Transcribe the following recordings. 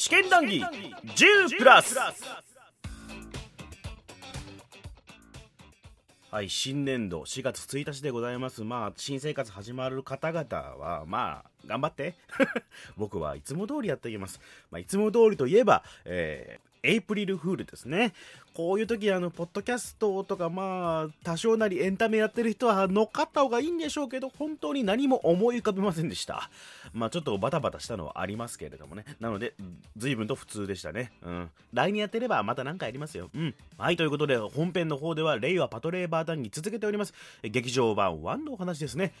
試験談義10プラス。はい新年度4月1日でございます。まあ新生活始まる方々はまあ頑張って。僕はいつも通りやっていきます、まあ、いつも通りといえば、えーエイプリルフールですね。こういう時、あの、ポッドキャストとか、まあ、多少なりエンタメやってる人は乗っかった方がいいんでしょうけど、本当に何も思い浮かべませんでした。まあ、ちょっとバタバタしたのはありますけれどもね。なので、随分と普通でしたね。うん。来年やってればまた何かやりますよ。うん。はい、ということで、本編の方では、令和パトレーバー談義続けております。劇場版1のお話ですね。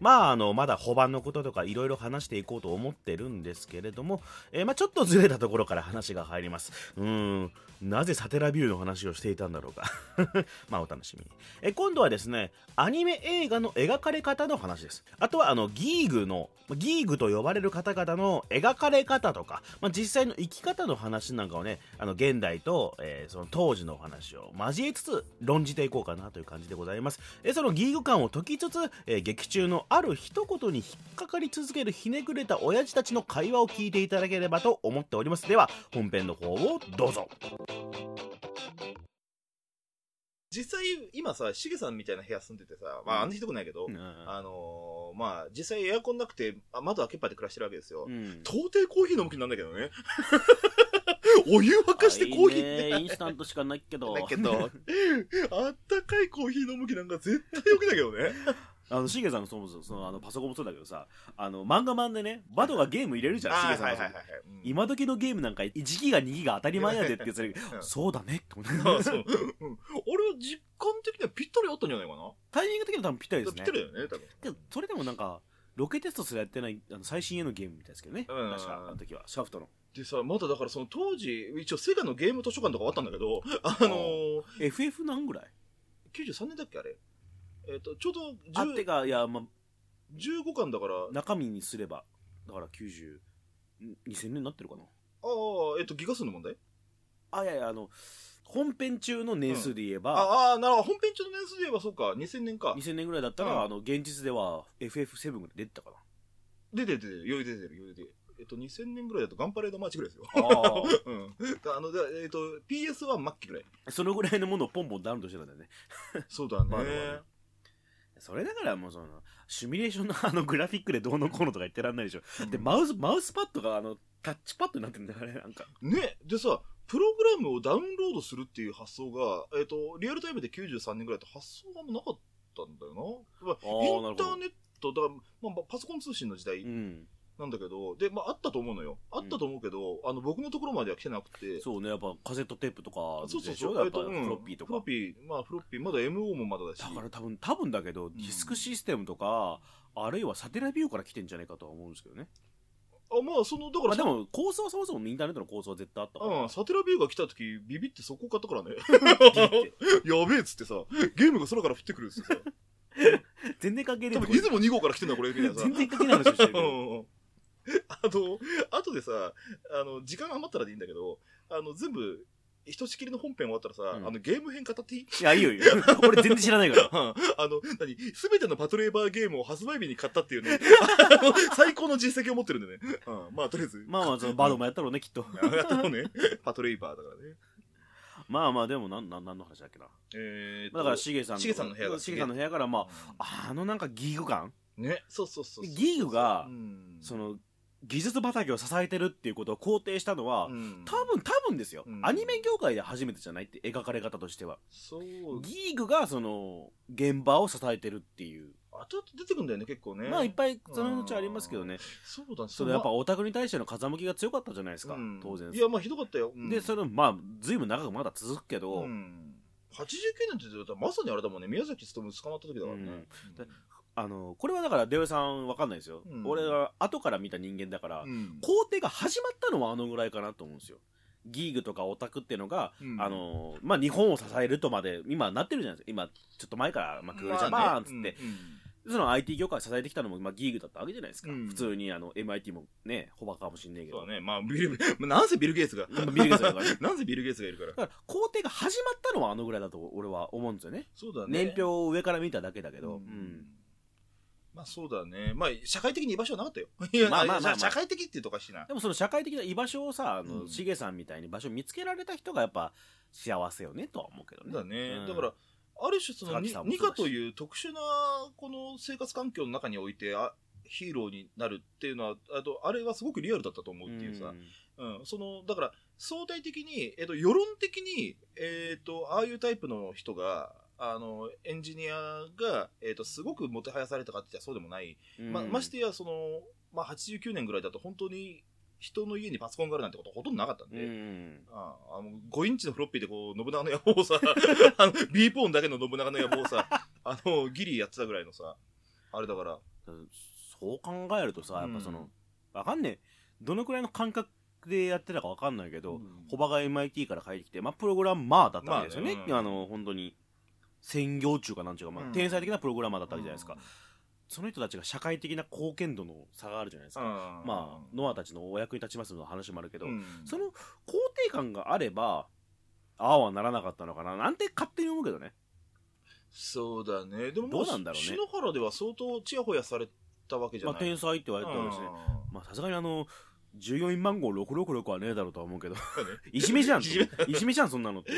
まあ、あの、まだ保番のこととかいろいろ話していこうと思ってるんですけれども、えーまあ、ちょっとずれたところから話が入ります。うん、なぜサテラビューの話をしていたんだろうか。まあ、お楽しみに。え今度はですね、アニメ映画の描かれ方の話です。あとは、あの、ギーグの、ギーグと呼ばれる方々の描かれ方とか、まあ、実際の生き方の話なんかをね、あの、現代と、えーその当時のお話を交えつつ、論じていこうかなという感じでございます。えーそのギーグ感を解きつつ、えー劇中のある一言に引っかかり続けるひねくれた親父たちの会話を聞いていただければと思っております。では、本編の方をどうぞ。実際、今さ、しげさんみたいな部屋住んでてさ、まあ、あんなひどくないけど、うんあのーまあ、実際エアコンなくて、あ窓開けっぱで暮らしてるわけですよ。うん到底コーヒー飲む気になんだけどね。お湯沸かしてコーヒーってインスタントしかないけど。だけど、あったかいコーヒー飲む気なんか絶対良くないけどね。あの、しげさんのそもそもそのあのパソコンもそうだけどさ、あの、漫画版でね、バドがゲーム入れるじゃん、しげさんのそのうん。今時のゲームなんか1ギガ2ギガ当たり前やでって言ってそうだねって思って俺は実感的にはぴったりあったんじゃない。かな。タイミング的には多分ぴったりですね。ぴったりだよね、多分。けどそれでもなんかロケテストすらやってないあの最新鋭のゲームみたいですけどね、うん。確かあの時はシャフトの。でさ、まだだからその当時、一応セガのゲーム図書館とかあったんだけど、あのー、FF 何ぐらい？93年だっけあれえっ、と、ちょうどあって10かいや、まあ、15巻だから、あ中身にすればだから90ん2000年になってるかなあ、えっ、と、ギガ数の問題？あいやいやあの本編中の年数で言えば、ああ、なるほど。本編中の年数で言えばそうか、2000年か。2000年ぐらいだったら、うんあの現実では FF7 ぐらい出てたか出てる出てる、余裕出てる、余裕出てる。えっと、2000年ぐらいだとガンパレードマーチぐらいですよ。なあ うん。あの、でえっと、PS は末期ぐらい。あそのぐらいのものをポンポンダウンロードしてたんだよねそうだね。まあまあまあそれだからもうそのシミュレーションのあのグラフィックでどうのこうのとか言ってらんないでしょ、でマウスマウスパッドがあのタッチパッドになってるんだから。ねなんかね、でさ、プログラムをダウンロードするっていう発想が、えっ、と、リアルタイムで93年ぐらいと発想がなかったんだよな。インターネット、だから、まあ、パソコン通信の時代うんなんだけど、で、まあ、あったと思うのよ。あったと思うけど、あの、僕のところまでは来てなくて。そうねやっぱカセットテープとかそうそうそう。ょ？やっぱフロッピーとか、フロッピー、まあ、フロッピー、まだ MO もまだだし。だから多分多分だけど、ディスクシステムとかあるいはサテラビューから来てんじゃないかとは思うんですけどね、あ、まあ、その、だからまあ、でも構想はそもそもインターネットの構想は絶対あったから、うん、サテラビューが来た時、ビビってそこ買ったからね。やべえっつってさ、ゲームが空から降ってくるっつってさ。全然関係ねえ多分、出雲2号から来てんだ、これ、みたいなさ。全然関係ない話をしてるあの、後でさ、あの、時間余ったらでいいんだけど、あの、全部、ひとしきりの本編終わったらさ、うん。あの、ゲーム編語っていい？いやいいよいいよ。俺全然知らないから。あの、何？すべてのパトレーバーゲームを発売日に買ったっていうね、あの最高の実績を持ってるんでね。うん、まあ、とりあえず。まあまあそのバードもやったろうねきっと。やったのね。パトレイバーだからね。まあまあでもなんなんなんの話だっけな。えーとだからしげさんしげさんの部屋がしげさんの部屋からまああのなんかギーグ感？ね、そうそうそうそう。ギーグがうん。その技術畑を支えてるっていうことを肯定したのは、うん。多分多分ですよ、うん。アニメ業界で初めてじゃない？って描かれ方としては。そう。ギーグがその現場を支えてるっていう、後々出てくんだよね、結構ね。まあいっぱいそのうちありますけどね。そうだね。それやっぱオタクに対しての風向きが強かったじゃないですか、うん。当然。いや、まあひどかったよ。うん。でそれまあ随分長くまだ続くけど、うん。89年って言ったらまさにあれだもんね、宮崎勤捕まった時だからね。うん。であのこれはだから出尾さんわかんないですよ、うん。俺は後から見た人間だから、うん。工程が始まったのはあのぐらいかなと思うんですよ。ギーグとかオタクっていうのが、うん。あのまあ、日本を支えるとまで今なってるじゃないですか。今ちょっと前から、まあ、クールジャパンっつって、その IT 業界を支えてきたのも、まあ、ギーグだったわけじゃないですか、うん。普通にあの MIT もねほばかもしんないけど。そうだね。まあ、ビル、まあなんせビル・ゲイツが。まあビル・ゲイツだから。ね なんせビル・ゲイツがいるから。だ。から工程が始まったのはあのぐらいだと俺は思うんですよね。そうだね。年表を上から見ただけだけど、ううんんまあそうだね。まあ、社会的に居場所はなかったよ。いやまあまあまあまあ社会的って言うとおかしいな。でもその社会的な居場所をさあの、うんしげさんみたいに場所を見つけられた人がやっぱ幸せよねとは思うけどねだね。うんだから、ある種その、榊にさんもそうだしニカという特殊な、この生活環境の中において、あヒーローになるっていうのは、あと、あれはすごくリアルだったと思うっていうさ。うん、その、だから、相対的に、えっと、世論的に、えっと、ああいうタイプの人が、あの、エンジニアが、えっと、すごくもてはやされたかって言ったらそうでもない。うん。ま、ましてや、その、まあ、89年ぐらいだと本当に人の家にパソコンがあるなんてことほとんどなかったんうで、ん。ああの5インチのフロッピーでこう、信長の野望をさ、あの、B ポーンだけの信長の野望をさ、あの、ギリやってたぐらいのさ、あれだから、そう考えるとさやっぱその、うんわかんねえ。どのくらいの感覚でやってたかわかんないけど、うん。ホバが MIT から帰ってきて、まあ、プログラマーだったわけですよね,、まあねうん。あの本当に専業中かなんちゅうか、まあうん。天才的なプログラマーだったわけじゃないですか、その人たちが社会的な貢献度の差があるじゃないですうん。か、まあノアたちのお役に立ちますの話もあるけど、うん。その肯定感があればああはならなかったのかななんて勝手に思うけどね。そうだね。でも、どうなんだろうね。篠原では相当チヤホヤされたわけじゃまあ、ない。天才って言われてたわけですね。まあさすがにあの従業員番号666はねえだろうとは思うけど。いじめじゃんいじめ。いじゃんそんなのって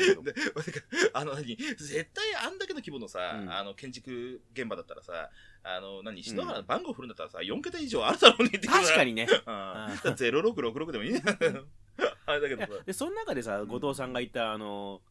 あの何？絶対あんだけの規模のさ、うん。あの建築現場だったらさあの何？篠原の番号振るんだったらさ4桁以上あるだろうねって確かにね。うん。0666でもいいんじゃないのあれだけどさ。でその中でさ後藤さんが言ったあの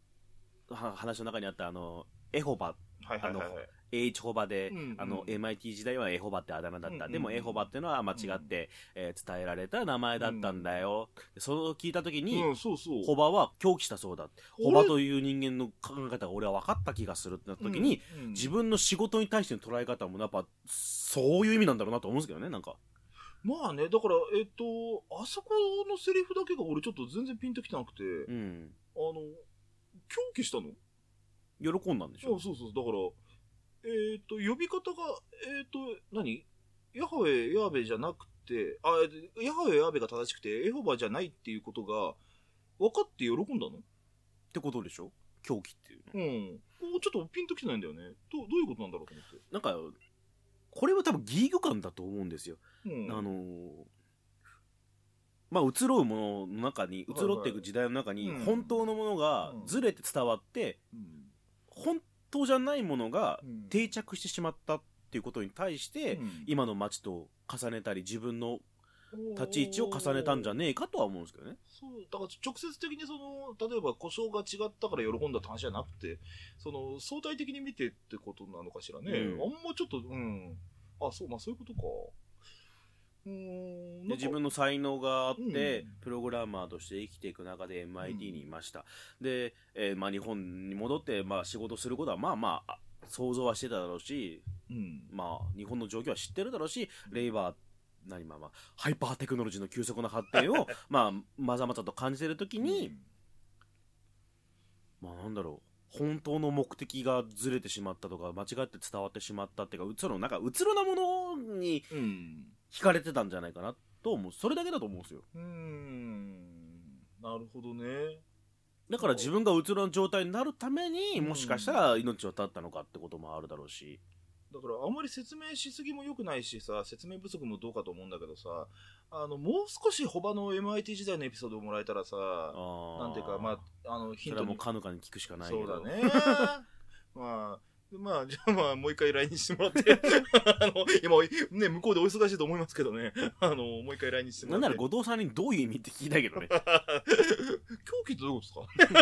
は話の中にあったあのエホバ。はいはいはいはい H ホバで、うんうん。あの MIT 時代はエホバってあだ名だった、うんうんでもエホバっていうのは間違って、えー伝えられた名前だったんだよ、でそれを聞いた時に、うんそうそう。ホバは狂気したそうだ。ホバという人間の考え方が俺は分かった気がするってなった時に、うんうん。自分の仕事に対しての捉え方もやっぱそういう意味なんだろうなと思うんですけどねなんか。まあねだからえっとあそこのセリフだけが俺ちょっと全然ピンときてなくて、うん。あの狂気したの？喜んだんでしょ？そうそうそう。だから、えっ、と、呼び方が、えっ、と、何？ヤハウェ、ヤーベじゃなくて、あ、えヤハウェ、ヤーベが正しくて、エホバじゃないっていうことが、分かって喜んだの？ってことでしょ？狂気っていうの。うん。こうちょっとピンときてないんだよね。どうどういうことなんだろうと思って。なんかこれは多分ギーグ感だと思うんですよ、うん。あのーまあ移ろうものの中に移ろっていく時代の中にうん。本当のものがずれて伝わってうん、本当じゃないものがうん定着してしまったっていうことに対してうん今の街と重ねたり自分の立ち位置を重ねたんじゃねえかとは思うんですけどねそう、だから直接的にその、例えば故障が違ったから喜んだって話じゃなくて、その、相対的に見てってことなのかしらね。うんあんまちょっと、うん。あ、そう、まあそういうことか。うーん。で自分の才能があって、うん。プログラマーとして生きていく中で MIT にいました、で、えーまあ、日本に戻って、まあ、仕事することはまあまあ想像はしてただろうし、うん。まあ、日本の状況は知ってるだろうしレイバー何まあまあハイパーテクノロジーの急速な発展を まあまざまざと感じてる時に、まあなんだろう。本当の目的がずれてしまったとか間違って伝わってしまったっていうかそのなんかうつろなものにうん。惹かれてたんじゃないかなと思うそれだけだと思うんですようーん。なるほどね。だから自分がうつろな状態になるためにうんもしかしたら命を絶ったのかってこともあるだろうし、だからあんまり説明しすぎも良くないしさ、説明不足もどうかと思うんだけどさ、あの、もう少しホバの MIT 時代のエピソードをもらえたらさ、あなんていうか、まあ、あの、ヒントもう。カヌカに聞くしかないけどそうだね。まあ、まあ、じゃあまあ、もう一回 LINE してもらって、あの、今、ね、向こうでお忙しいと思いますけどね、あの、もう一回 LINE してもらって。なんなら後藤さんにどういう意味って聞きたいけどね。狂気ってどういうこと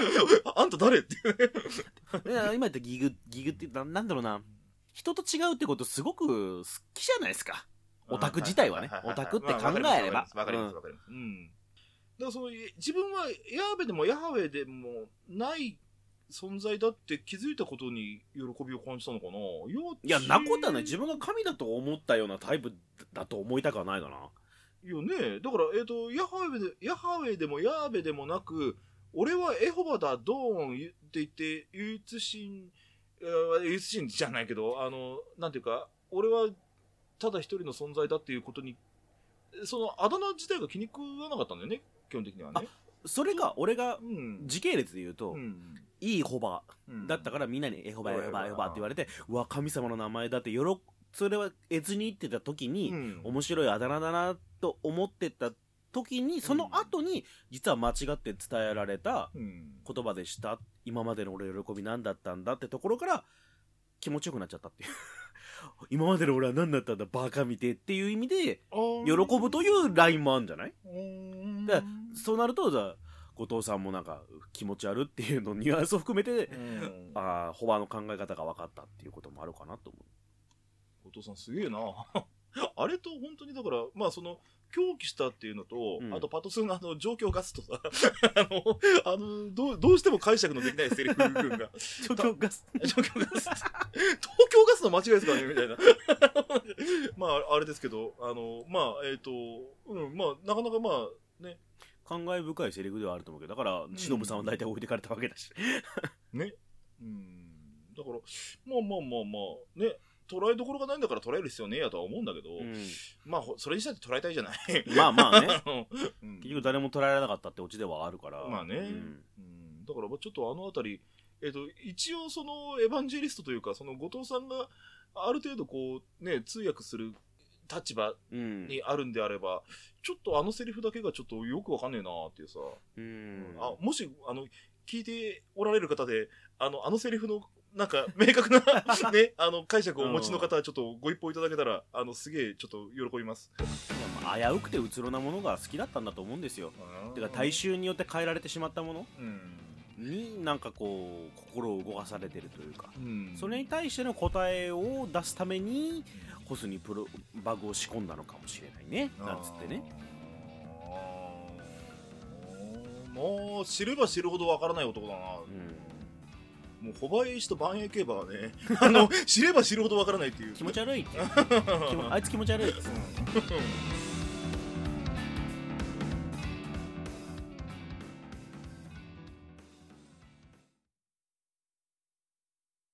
ですか？あんた誰ってね。今言ったギグギグってななんだろうな。人と違うってことすごく好きじゃないですか。オタク自体はね。オタクって考えれば。まあわかります、わかります。うん。だからその、自分はヤーベでもヤハウェでもない存在だって気づいたことに喜びを感じたのかな？いいやなことはない自分が神だと思ったようなタイプだと思いたくはないかないやね、だから、えっ、と、ヤハウェで、ヤハウェでもヤーベでもなく、俺はエホバだ、ドーンって言って、唯一神、えー唯一神じゃないけど、あの、なんていうか、俺はただ一人の存在だっていうことに、そのあだ名自体が気に食わなかったんだよね、基本的にはね。それが俺がうん。時系列で言うと、うんいいホバうん。だったからみんなにエホバエホバエホバって言われてうわ神様の名前だって喜それは得ずに言ってた時に、うん。面白いあだ名だなと思ってた時にその後に実は間違って伝えられたうん。言葉でした。今までの俺の喜び何だったんだってところから気持ちよくなっちゃったっていう。今までの俺は何だったんだ？バカ見てっていう意味で喜ぶというラインもあるんじゃない？うん。だそうなるとじゃあ後藤さんもなんか気持ち悪っていうのニュアンスを含めて、うん。ああホバの考え方が分かったっていうこともあるかなと思後藤さんすげえな。あれと本当にだからまあその狂気したっていうのと、うん。あとパトスのあの状況ガスとさ あのあのどうどうしても解釈のできないセリフ群が。う 状況が状況ガス。東京ガスの間違いですかねみたいな。まああれですけどあのまあえっ、とうんまあなかなかまあね感慨深いセリフではあると思うけどだから忍さんは大体置いてかれたわけだし、ね。うん。だからまあまあまあまあね。捉えどころがないんだから捉える必要ねえやとは思うんだけど、うん。まあほそれにしたって捉えたいじゃない。まあまあね。うん。結局誰も捉えられなかったってオチではあるから。まあね。うん。うん。だからまあちょっとあのあたり、えっと一応そのエヴァンジェリストというかその後藤さんがある程度こうね通訳する立場うん。にあるんであればちょっとあのセリフだけがちょっとよくわかんねえなっていうさ、うん。あもしあの聞いておられる方であのあのセリフのなんか明確な、ね、あの解釈をお持ちの方はちょっとご一報いただけたらあのすげえちょっと喜びます。まあ危うくてうつろなものが好きだったんだと思うんですよ。てか大衆によって変えられてしまったものうん。になんかこう心を動かされてるというか。うん。それに対しての答えを出すためにホスにプロバグを仕込んだのかもしれないね。なんつってね。もう知れば知るほどわからない男だな、うん。もうホバイ石とバンエイ競馬はね あの知れば知るほどわからないっていう。気持ち悪いってあいつ気持ち悪いっつって。うん